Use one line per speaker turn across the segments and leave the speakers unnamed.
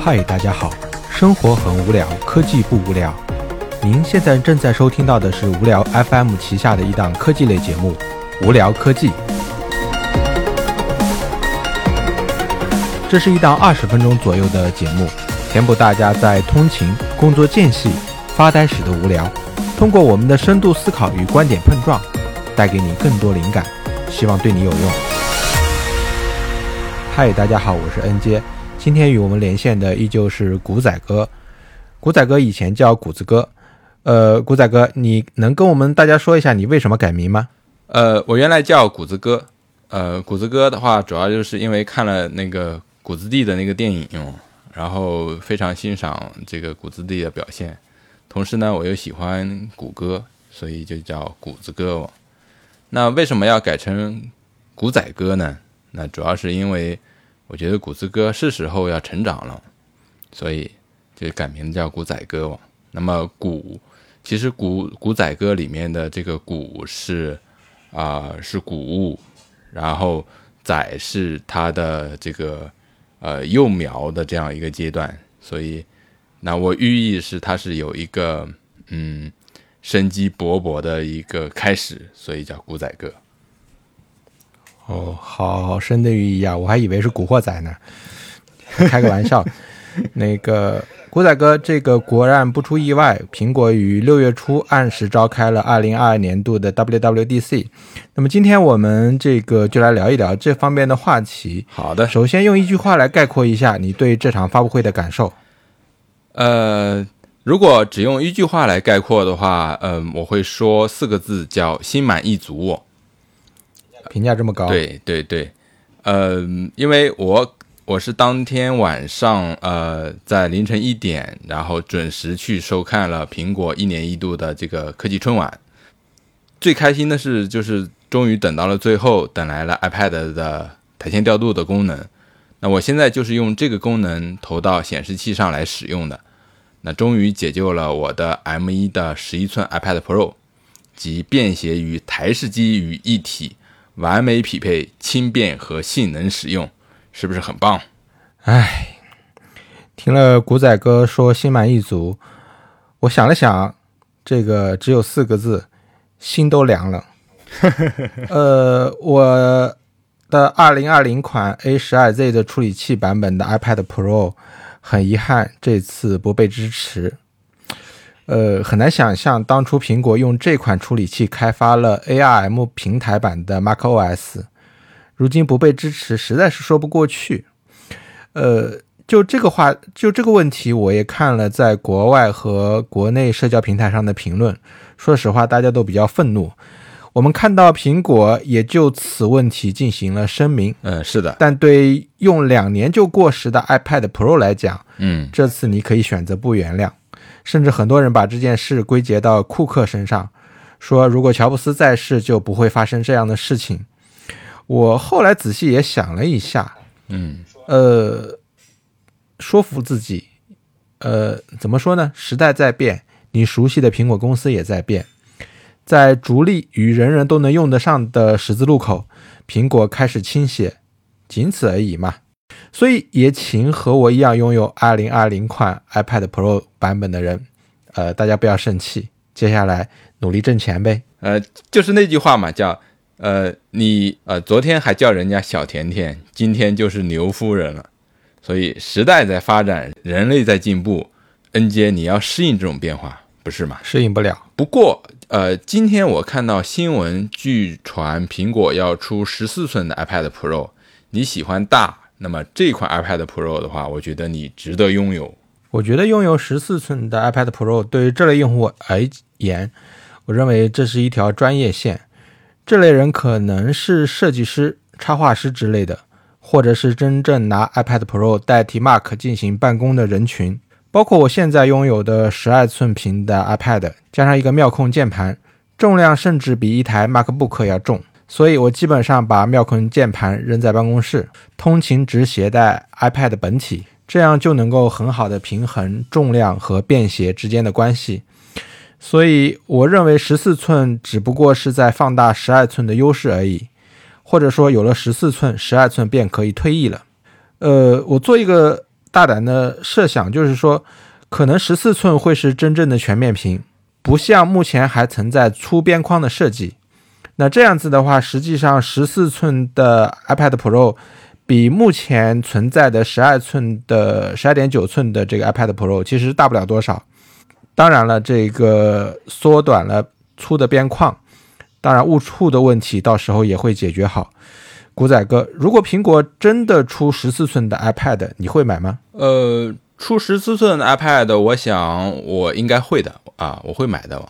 嗨，大家好，生活很无聊，科技不无聊。您现在正在收听到的是无聊 FM 旗下的一档科技类节目《无聊科技》。这是一档二十分钟左右的节目，填补大家在通勤、工作间隙发呆时的无聊。通过我们的深度思考与观点碰撞，带给你更多灵感，希望对你有用。嗨，大家好，我是 N 杰。今天与我们连线的依旧是古仔哥。古仔哥以前叫谷子哥。呃，古仔哥，你能跟我们大家说一下你为什么改名吗？
呃，我原来叫谷子哥。呃，谷子哥的话，主要就是因为看了那个。谷子地的那个电影，然后非常欣赏这个谷子地的表现，同时呢，我又喜欢谷歌，所以就叫谷子哥。那为什么要改成古仔哥呢？那主要是因为我觉得谷子哥是时候要成长了，所以就改名叫古仔哥。那么谷，其实古古仔哥里面的这个谷是啊是谷物，然后仔是它的这个。呃，幼苗的这样一个阶段，所以，那我寓意是它是有一个嗯生机勃勃的一个开始，所以叫古仔哥。
哦，好深的寓意啊！我还以为是古惑仔呢，开个玩笑，那个。古仔哥，这个果然不出意外，苹果于六月初按时召开了二零二二年度的 WWDC。那么今天我们这个就来聊一聊这方面的话题。
好的，
首先用一句话来概括一下你对这场发布会的感受。
呃，如果只用一句话来概括的话，嗯，我会说四个字，叫心满意足。
评价这么高？
对对对，嗯，因为我。我是当天晚上，呃，在凌晨一点，然后准时去收看了苹果一年一度的这个科技春晚。最开心的是，就是终于等到了最后，等来了 iPad 的台前调度的功能。那我现在就是用这个功能投到显示器上来使用的。那终于解救了我的 M1 的十一寸 iPad Pro，集便携与台式机于一体，完美匹配轻便和性能使用。是不是很棒？
哎，听了古仔哥说心满意足，我想了想，这个只有四个字，心都凉了。呃，我的二零二零款 A 十二 Z 的处理器版本的 iPad Pro，很遗憾这次不被支持。呃，很难想象当初苹果用这款处理器开发了 ARM 平台版的 macOS。如今不被支持，实在是说不过去。呃，就这个话，就这个问题，我也看了在国外和国内社交平台上的评论。说实话，大家都比较愤怒。我们看到苹果也就此问题进行了声明。
嗯，是的。
但对用两年就过时的 iPad Pro 来讲，
嗯，
这次你可以选择不原谅。甚至很多人把这件事归结到库克身上，说如果乔布斯在世，就不会发生这样的事情。我后来仔细也想了一下，
嗯，
呃，说服自己，呃，怎么说呢？时代在变，你熟悉的苹果公司也在变，在逐利与人人都能用得上的十字路口，苹果开始倾斜，仅此而已嘛。所以也请和我一样拥有2020款 iPad Pro 版本的人，呃，大家不要生气，接下来努力挣钱呗。
呃，就是那句话嘛，叫。呃，你呃，昨天还叫人家小甜甜，今天就是牛夫人了。所以时代在发展，人类在进步，N 姐你要适应这种变化，不是吗？
适应不了。
不过，呃，今天我看到新闻，据传苹果要出十四寸的 iPad Pro。你喜欢大，那么这款 iPad Pro 的话，我觉得你值得拥有。
我觉得拥有十四寸的 iPad Pro 对于这类用户而言，我认为这是一条专业线。这类人可能是设计师、插画师之类的，或者是真正拿 iPad Pro 代替 Mac 进行办公的人群。包括我现在拥有的十二寸屏的 iPad，加上一个妙控键盘，重量甚至比一台 MacBook 要重。所以我基本上把妙控键盘扔在办公室，通勤只携带 iPad 本体，这样就能够很好的平衡重量和便携之间的关系。所以，我认为十四寸只不过是在放大十二寸的优势而已。或者说有了十四寸、十二寸便可以退役了。呃，我做一个大胆的设想，就是说，可能十四寸会是真正的全面屏，不像目前还存在粗边框的设计。那这样子的话，实际上十四寸的 iPad Pro 比目前存在的十二寸的十二点九寸的这个 iPad Pro 其实大不了多少。当然了，这个缩短了粗的边框，当然误触的问题到时候也会解决好。古仔哥，如果苹果真的出十四寸的 iPad，你会买吗？
呃，出十四寸的 iPad，我想我应该会的啊，我会买的。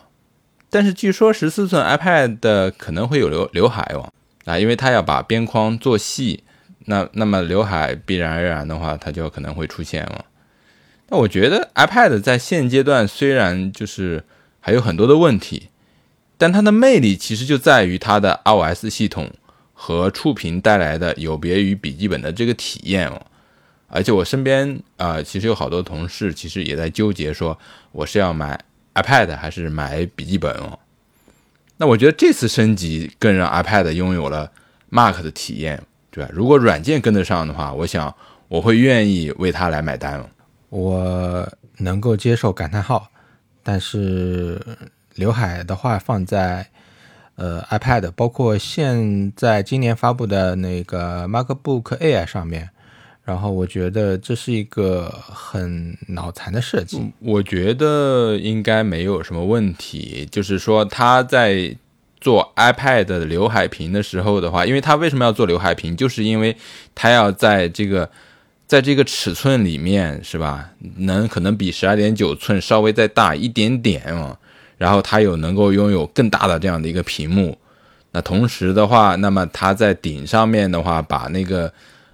但是据说十四寸 iPad 可能会有刘刘海哦，啊，因为它要把边框做细，那那么刘海必然而然的话，它就可能会出现了。那我觉得 iPad 在现阶段虽然就是还有很多的问题，但它的魅力其实就在于它的 iOS 系统和触屏带来的有别于笔记本的这个体验哦。而且我身边啊，其实有好多同事其实也在纠结说，我是要买。iPad 还是买笔记本哦？那我觉得这次升级更让 iPad 拥有了 Mac 的体验，对吧？如果软件跟得上的话，我想我会愿意为它来买单。
我能够接受感叹号，但是刘海的话放在呃 iPad，包括现在今年发布的那个 MacBook Air 上面。然后我觉得这是一个很脑残的设计。
我觉得应该没有什么问题。就是说他在做 iPad 的刘海屏的时候的话，因为他为什么要做刘海屏，就是因为他要在这个在这个尺寸里面，是吧？能可能比十二点九寸稍微再大一点点啊。然后它有能够拥有更大的这样的一个屏幕。那同时的话，那么它在顶上面的话，把那个。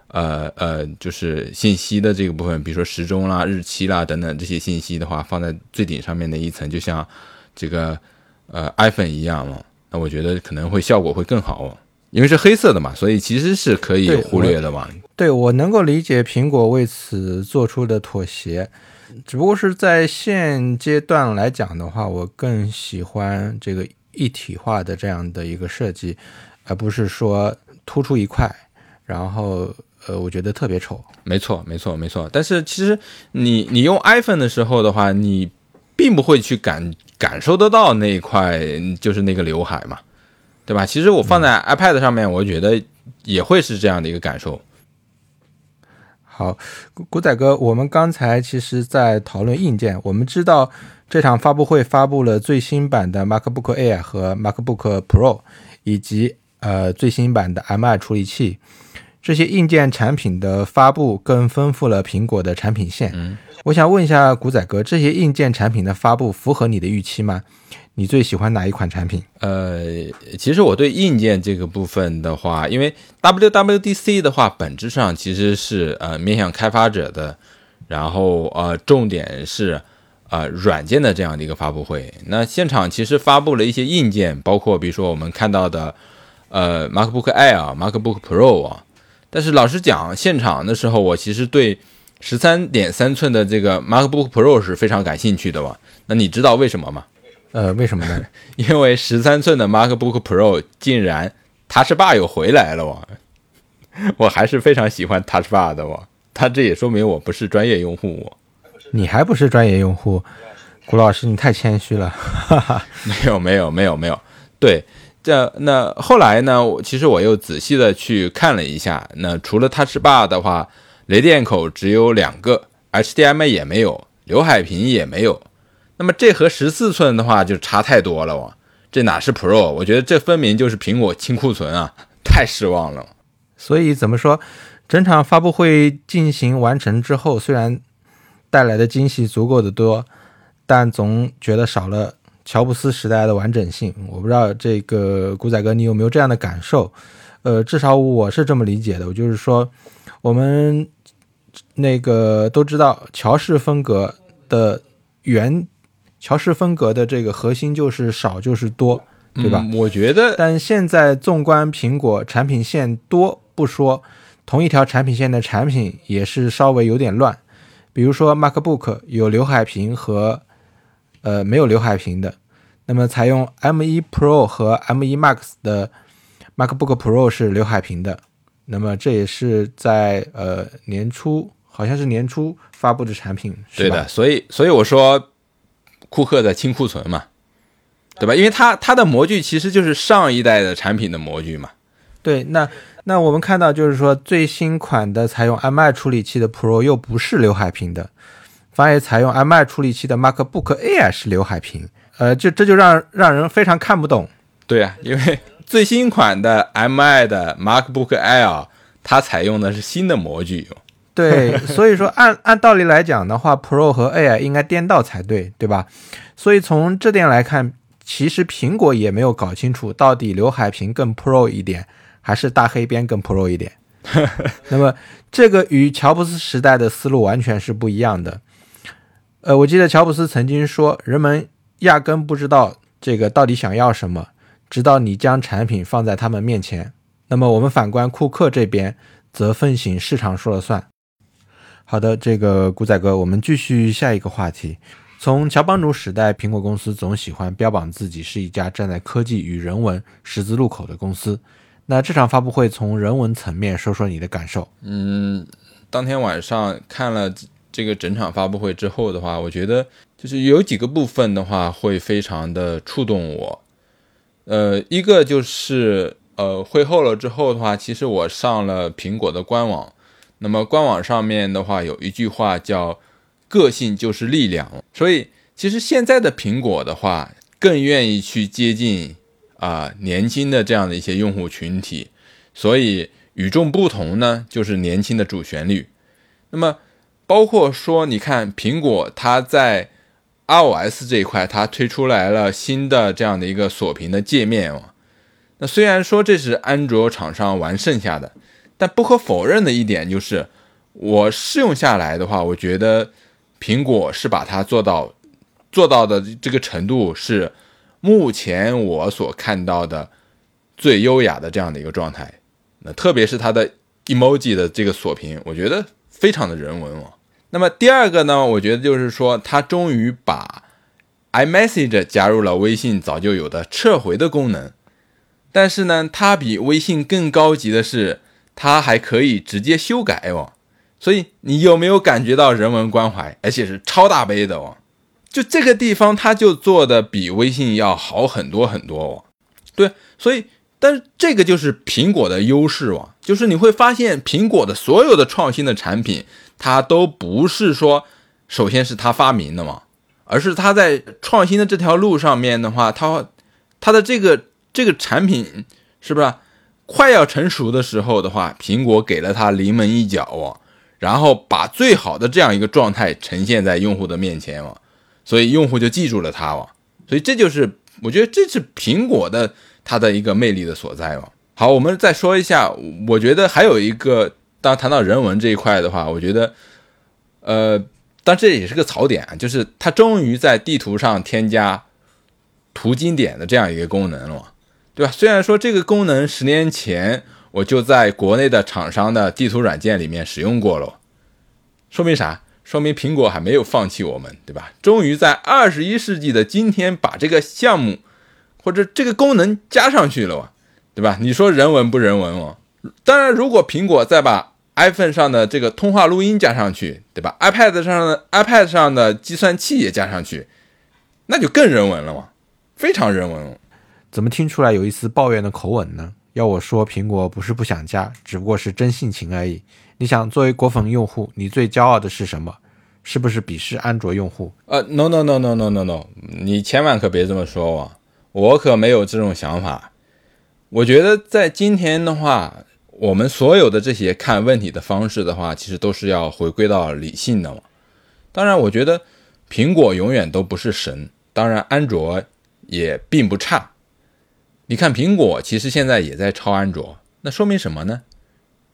呃呃，就是信息的这个部分，比如说时钟啦、日期啦等等这些信息的话，放在最顶上面的一层，就像这个呃 iPhone 一样嘛。那我觉得可能会效果会更好哦，因为是黑色的嘛，所以其实是可以忽略的嘛。
对我能够理解苹果为此做出的妥协，只不过是在现阶段来讲的话，我更喜欢这个一体化的这样的一个设计，而不是说突出一块，然后。呃，我觉得特别丑。
没错，没错，没错。但是其实你你用 iPhone 的时候的话，你并不会去感感受得到那一块就是那个刘海嘛，对吧？其实我放在 iPad 上面，我觉得也会是这样的一个感受。
好，古仔哥，我们刚才其实在讨论硬件。我们知道这场发布会发布了最新版的 MacBook Air 和 MacBook Pro，以及呃最新版的 M2 处理器。这些硬件产品的发布更丰富了苹果的产品线。
嗯，
我想问一下古仔哥，这些硬件产品的发布符合你的预期吗？你最喜欢哪一款产品？
呃，其实我对硬件这个部分的话，因为 WWDC 的话，本质上其实是呃面向开发者的，然后呃重点是呃软件的这样的一个发布会。那现场其实发布了一些硬件，包括比如说我们看到的呃 MacBook Air、MacBook Pro 啊。但是老实讲，现场的时候，我其实对十三点三寸的这个 MacBook Pro 是非常感兴趣的嘛。那你知道为什么吗？
呃，为什么呢？
因为十三寸的 MacBook Pro 竟然 Touch Bar 又回来了哇！我还是非常喜欢 Touch Bar 的哇。它这也说明我不是专业用户。
你还不是专业用户，古老师，你太谦虚了。哈哈，
没有，没有，没有，没有。对。这那后来呢？我其实我又仔细的去看了一下，那除了 Touch Bar 的话，雷电口只有两个，HDMI 也没有，刘海屏也没有。那么这和十四寸的话就差太多了哇！这哪是 Pro？我觉得这分明就是苹果清库存啊！太失望了。
所以怎么说？整场发布会进行完成之后，虽然带来的惊喜足够的多，但总觉得少了。乔布斯时代的完整性，我不知道这个古仔哥你有没有这样的感受？呃，至少我是这么理解的。我就是说，我们那个都知道乔氏风格的原乔氏风格的这个核心就是少就是多，对吧？
我觉得，
但现在纵观苹果产品线多不说，同一条产品线的产品也是稍微有点乱。比如说 MacBook 有刘海屏和。呃，没有刘海屏的，那么采用 M1 Pro 和 M1 Max 的 MacBook Pro 是刘海屏的。那么这也是在呃年初，好像是年初发布的产品，
对的。所以所以我说，库克在清库存嘛，对吧？因为它它的模具其实就是上一代的产品的模具嘛。
对，那那我们看到就是说最新款的采用 M I 处理器的 Pro 又不是刘海屏的，反而采用 M I 处理器的 MacBook Air 是刘海屏。呃，就这就让让人非常看不懂。
对啊，因为。最新款的 M I 的 MacBook Air，它采用的是新的模具。
对，所以说按按道理来讲的话，Pro 和 Air 应该颠倒才对，对吧？所以从这点来看，其实苹果也没有搞清楚到底刘海屏更 Pro 一点，还是大黑边更 Pro 一点。那么这个与乔布斯时代的思路完全是不一样的。呃，我记得乔布斯曾经说，人们压根不知道这个到底想要什么。直到你将产品放在他们面前，那么我们反观库克这边，则奉行市场说了算。好的，这个古仔哥，我们继续下一个话题。从乔帮主时代，苹果公司总喜欢标榜自己是一家站在科技与人文十字路口的公司。那这场发布会从人文层面说说你的感受。
嗯，当天晚上看了这个整场发布会之后的话，我觉得就是有几个部分的话会非常的触动我。呃，一个就是呃，会后了之后的话，其实我上了苹果的官网，那么官网上面的话有一句话叫“个性就是力量”，所以其实现在的苹果的话更愿意去接近啊年轻的这样的一些用户群体，所以与众不同呢就是年轻的主旋律。那么包括说，你看苹果它在。iOS 这一块，它推出来了新的这样的一个锁屏的界面哦。那虽然说这是安卓厂商玩剩下的，但不可否认的一点就是，我试用下来的话，我觉得苹果是把它做到做到的这个程度是目前我所看到的最优雅的这样的一个状态。那特别是它的 emoji 的这个锁屏，我觉得非常的人文哦。那么第二个呢，我觉得就是说，它终于把 iMessage 加入了微信早就有的撤回的功能，但是呢，它比微信更高级的是，它还可以直接修改哦。所以你有没有感觉到人文关怀，而且是超大杯的哦？就这个地方，它就做的比微信要好很多很多哦。对，所以。但是这个就是苹果的优势哦，就是你会发现苹果的所有的创新的产品，它都不是说，首先是它发明的嘛，而是它在创新的这条路上面的话，它它的这个这个产品是不是快要成熟的时候的话，苹果给了它临门一脚哦，然后把最好的这样一个状态呈现在用户的面前哦，所以用户就记住了它哦，所以这就是我觉得这是苹果的。它的一个魅力的所在哦。好，我们再说一下，我觉得还有一个，当谈到人文这一块的话，我觉得，呃，但这也是个槽点啊，就是它终于在地图上添加图经典的这样一个功能了，对吧？虽然说这个功能十年前我就在国内的厂商的地图软件里面使用过了，说明啥？说明苹果还没有放弃我们，对吧？终于在二十一世纪的今天把这个项目。或者这个功能加上去了，对吧？你说人文不人文哦？当然，如果苹果再把 iPhone 上的这个通话录音加上去，对吧？iPad 上的 iPad 上的计算器也加上去，那就更人文了嘛，非常人文。
怎么听出来有一丝抱怨的口吻呢？要我说，苹果不是不想加，只不过是真性情而已。你想，作为果粉用户，你最骄傲的是什么？是不是鄙视安卓用户？
呃，no no no no no no no，你千万可别这么说哦。我可没有这种想法。我觉得在今天的话，我们所有的这些看问题的方式的话，其实都是要回归到理性的嘛。当然，我觉得苹果永远都不是神，当然安卓也并不差。你看，苹果其实现在也在抄安卓，那说明什么呢？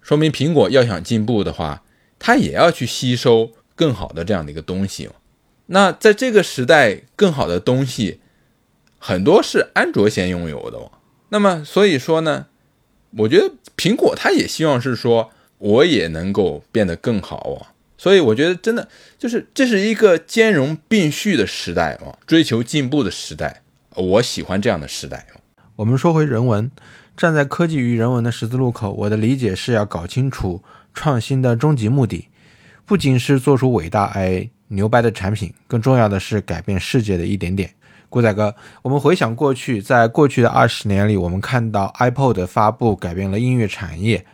说明苹果要想进步的话，它也要去吸收更好的这样的一个东西。那在这个时代，更好的东西。很多是安卓先拥有的，那么所以说呢，我觉得苹果它也希望是说我也能够变得更好哦，所以我觉得真的就是这是一个兼容并蓄的时代哦，追求进步的时代，我喜欢这样的时代。
我们说回人文，站在科技与人文的十字路口，我的理解是要搞清楚创新的终极目的，不仅是做出伟大而牛掰的产品，更重要的是改变世界的一点点。古仔哥，我们回想过去，在过去的二十年里，我们看到 iPod 的发布改变了音乐产业，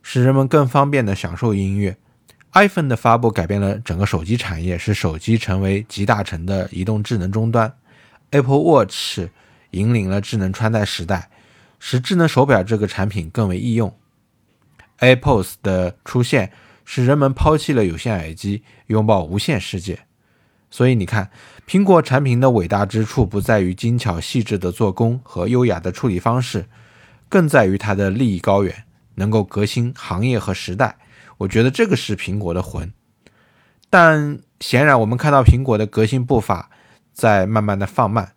使人们更方便地享受音乐。iPhone 的发布改变了整个手机产业，使手机成为集大成的移动智能终端。Apple Watch 引领了智能穿戴时代，使智能手表这个产品更为易用。AirPods 的出现使人们抛弃了有线耳机，拥抱无线世界。所以你看，苹果产品的伟大之处不在于精巧细致的做工和优雅的处理方式，更在于它的利益高远，能够革新行业和时代。我觉得这个是苹果的魂，但显然我们看到苹果的革新步伐在慢慢的放慢。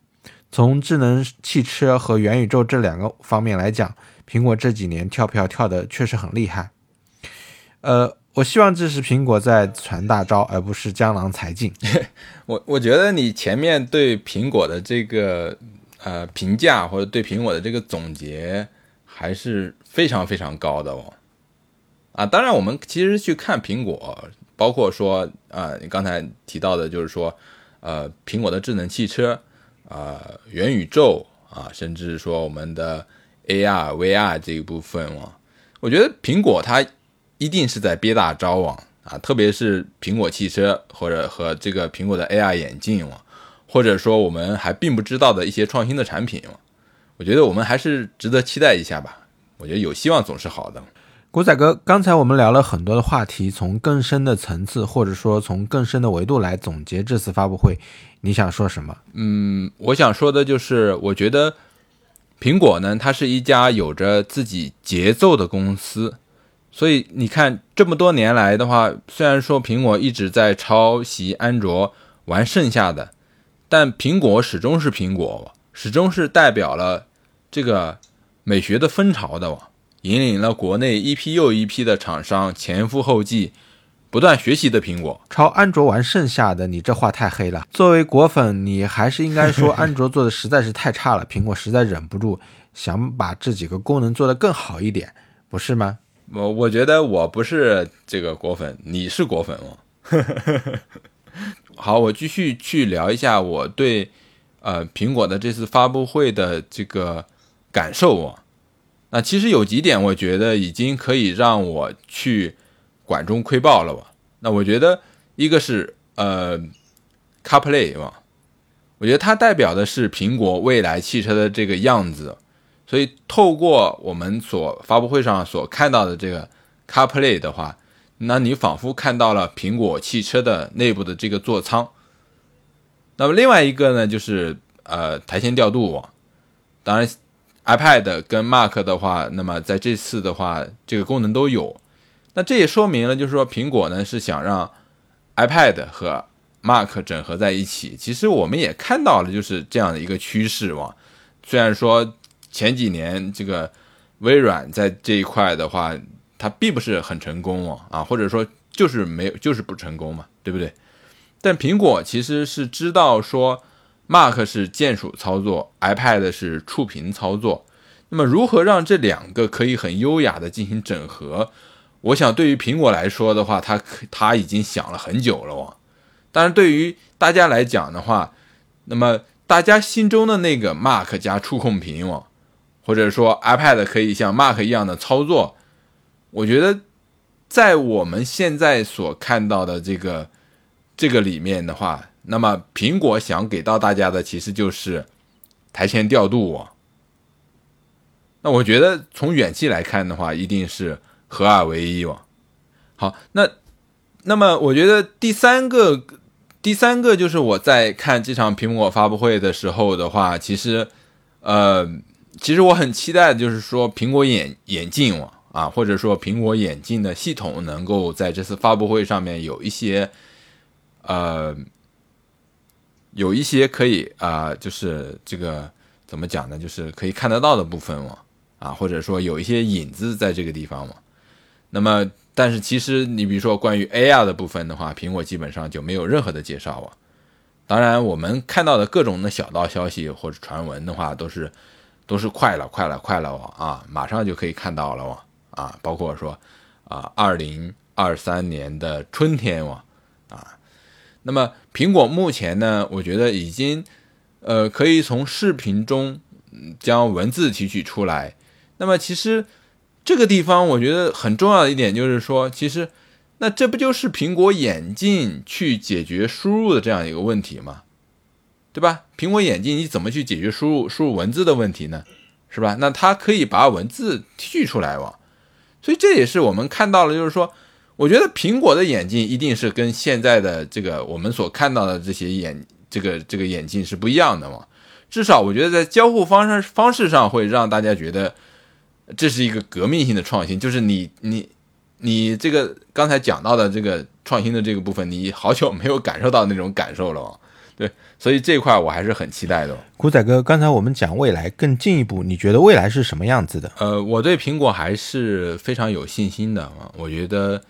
从智能汽车和元宇宙这两个方面来讲，苹果这几年跳票跳的确实很厉害。呃，我希望这是苹果在传大招，而不是江郎才尽。
我我觉得你前面对苹果的这个呃评价，或者对苹果的这个总结，还是非常非常高的哦。啊，当然，我们其实去看苹果，包括说，啊，你刚才提到的，就是说，呃，苹果的智能汽车，啊，元宇宙，啊，甚至说我们的 AR、VR 这一部分嘛，我觉得苹果它一定是在憋大招啊，啊，特别是苹果汽车或者和这个苹果的 AR 眼镜嘛，或者说我们还并不知道的一些创新的产品嘛，我觉得我们还是值得期待一下吧。我觉得有希望总是好的。
古仔哥，刚才我们聊了很多的话题，从更深的层次，或者说从更深的维度来总结这次发布会，你想说什么？
嗯，我想说的就是，我觉得苹果呢，它是一家有着自己节奏的公司，所以你看这么多年来的话，虽然说苹果一直在抄袭安卓玩剩下的，但苹果始终是苹果，始终是代表了这个美学的风潮的。引领了国内一批又一批的厂商前赴后继，不断学习的苹果
抄安卓玩剩下的，你这话太黑了。作为果粉，你还是应该说安卓做的实在是太差了，苹果实在忍不住想把这几个功能做得更好一点，不是吗？
我我觉得我不是这个果粉，你是果粉哦。好，我继续去聊一下我对呃苹果的这次发布会的这个感受那其实有几点，我觉得已经可以让我去管中窥豹了吧？那我觉得一个是呃，CarPlay 吧，我觉得它代表的是苹果未来汽车的这个样子，所以透过我们所发布会上所看到的这个 CarPlay 的话，那你仿佛看到了苹果汽车的内部的这个座舱。那么另外一个呢，就是呃台前调度，当然。iPad 跟 Mac 的话，那么在这次的话，这个功能都有。那这也说明了，就是说苹果呢是想让 iPad 和 Mac 整合在一起。其实我们也看到了，就是这样的一个趋势嘛。虽然说前几年这个微软在这一块的话，它并不是很成功，啊，或者说就是没有，就是不成功嘛，对不对？但苹果其实是知道说。Mac 是键鼠操作，iPad 是触屏操作。那么，如何让这两个可以很优雅的进行整合？我想，对于苹果来说的话，它可它已经想了很久了哦。但是，对于大家来讲的话，那么大家心中的那个 Mac 加触控屏哦，或者说 iPad 可以像 Mac 一样的操作，我觉得在我们现在所看到的这个这个里面的话。那么，苹果想给到大家的其实就是台前调度。那我觉得从远期来看的话，一定是合二为一哦。好，那那么我觉得第三个，第三个就是我在看这场苹果发布会的时候的话，其实呃，其实我很期待就是说苹果眼眼镜啊，或者说苹果眼镜的系统能够在这次发布会上面有一些呃。有一些可以啊，就是这个怎么讲呢？就是可以看得到的部分嘛，啊，或者说有一些影子在这个地方嘛。那么，但是其实你比如说关于 AR 的部分的话，苹果基本上就没有任何的介绍啊。当然，我们看到的各种的小道消息或者传闻的话，都是都是快了，快了，快了哦啊，马上就可以看到了哦啊，包括说啊，二零二三年的春天哦啊，那么苹果目前呢，我觉得已经呃可以从视频中将文字提取出来。那么其实这个地方我觉得很重要的一点就是说，其实那这不就是苹果眼镜去解决输入的这样一个问题吗？对吧？苹果眼镜你怎么去解决输入输入文字的问题呢？是吧？那它可以把文字提取出来哇，所以这也是我们看到了，就是说，我觉得苹果的眼镜一定是跟现在的这个我们所看到的这些眼这个这个眼镜是不一样的嘛。至少我觉得在交互方式方式上会让大家觉得这是一个革命性的创新，就是你你你这个刚才讲到的这个创新的这个部分，你好久没有感受到那种感受了。对，所以这块我还是很期待的。
古仔哥，刚才我们讲未来更进一步，你觉得未来是什么样子的？
呃，我对苹果还是非常有信心的啊，我觉得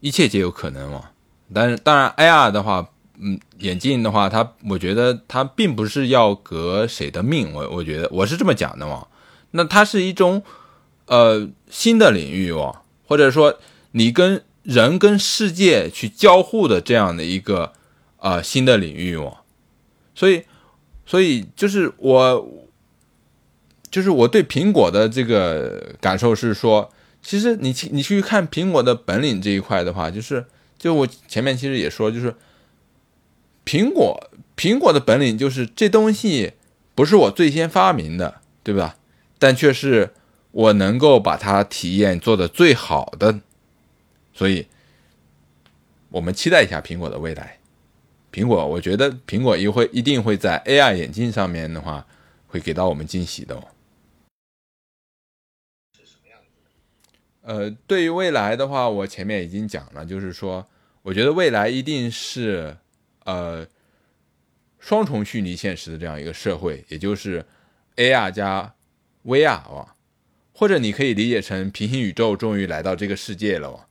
一切皆有可能嘛。但是当然，AR 的话，嗯，眼镜的话，它我觉得它并不是要革谁的命，我我觉得我是这么讲的嘛。那它是一种呃新的领域哦，或者说你跟人跟世界去交互的这样的一个啊新的领域哦。所以，所以就是我，就是我对苹果的这个感受是说，其实你去你去看苹果的本领这一块的话，就是就我前面其实也说，就是苹果苹果的本领就是这东西不是我最先发明的，对吧？但却是我能够把它体验做的最好的，所以我们期待一下苹果的未来。苹果，我觉得苹果一会一定会在 AR 眼镜上面的话，会给到我们惊喜的。呃，对于未来的话，我前面已经讲了，就是说，我觉得未来一定是呃双重虚拟现实的这样一个社会，也就是 AR 加 VR 啊，或者你可以理解成平行宇宙终于来到这个世界了。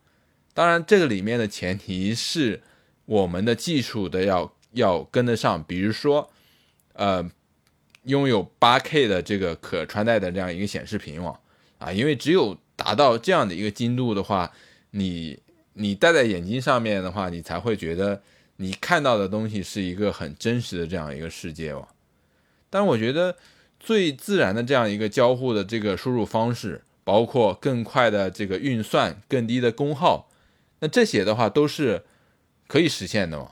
当然，这个里面的前提是。我们的技术的要要跟得上，比如说，呃，拥有八 K 的这个可穿戴的这样一个显示屏网啊，因为只有达到这样的一个精度的话，你你戴在眼睛上面的话，你才会觉得你看到的东西是一个很真实的这样一个世界哦。但我觉得最自然的这样一个交互的这个输入方式，包括更快的这个运算、更低的功耗，那这些的话都是。可以实现的嘛，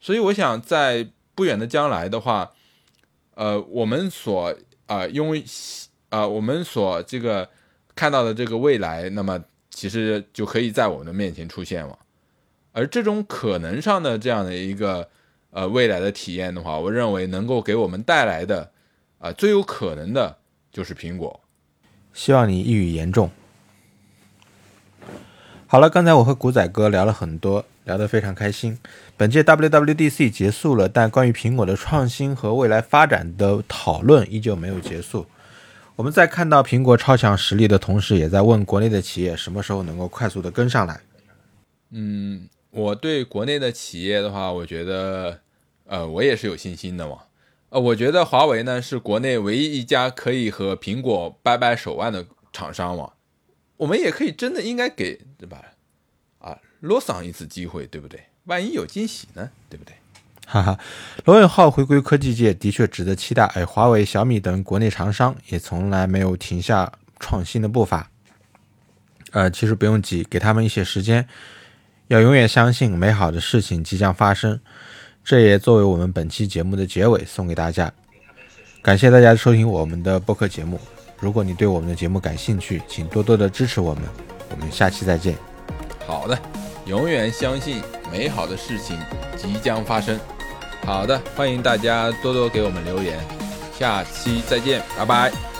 所以我想在不远的将来的话，呃，我们所啊，因为啊，我们所这个看到的这个未来，那么其实就可以在我们的面前出现了。而这种可能上的这样的一个呃未来的体验的话，我认为能够给我们带来的啊最有可能的就是苹果。
希望你一语言中。好了，刚才我和古仔哥聊了很多。聊得非常开心。本届 WWDC 结束了，但关于苹果的创新和未来发展的讨论依旧没有结束。我们在看到苹果超强实力的同时，也在问国内的企业什么时候能够快速的跟上来。
嗯，我对国内的企业的话，我觉得，呃，我也是有信心的嘛。呃，我觉得华为呢是国内唯一一家可以和苹果掰掰手腕的厂商嘛。我们也可以真的应该给，对吧？啊罗桑一次机会，对不对？万一有惊喜呢，对不对？
哈哈，罗永浩回归科技界的确值得期待。而华为、小米等国内厂商也从来没有停下创新的步伐。呃，其实不用急，给他们一些时间，要永远相信美好的事情即将发生。这也作为我们本期节目的结尾送给大家。感谢大家收听我们的播客节目。如果你对我们的节目感兴趣，请多多的支持我们。我们下期再见。
好的。永远相信美好的事情即将发生。好的，欢迎大家多多给我们留言，下期再见，拜拜。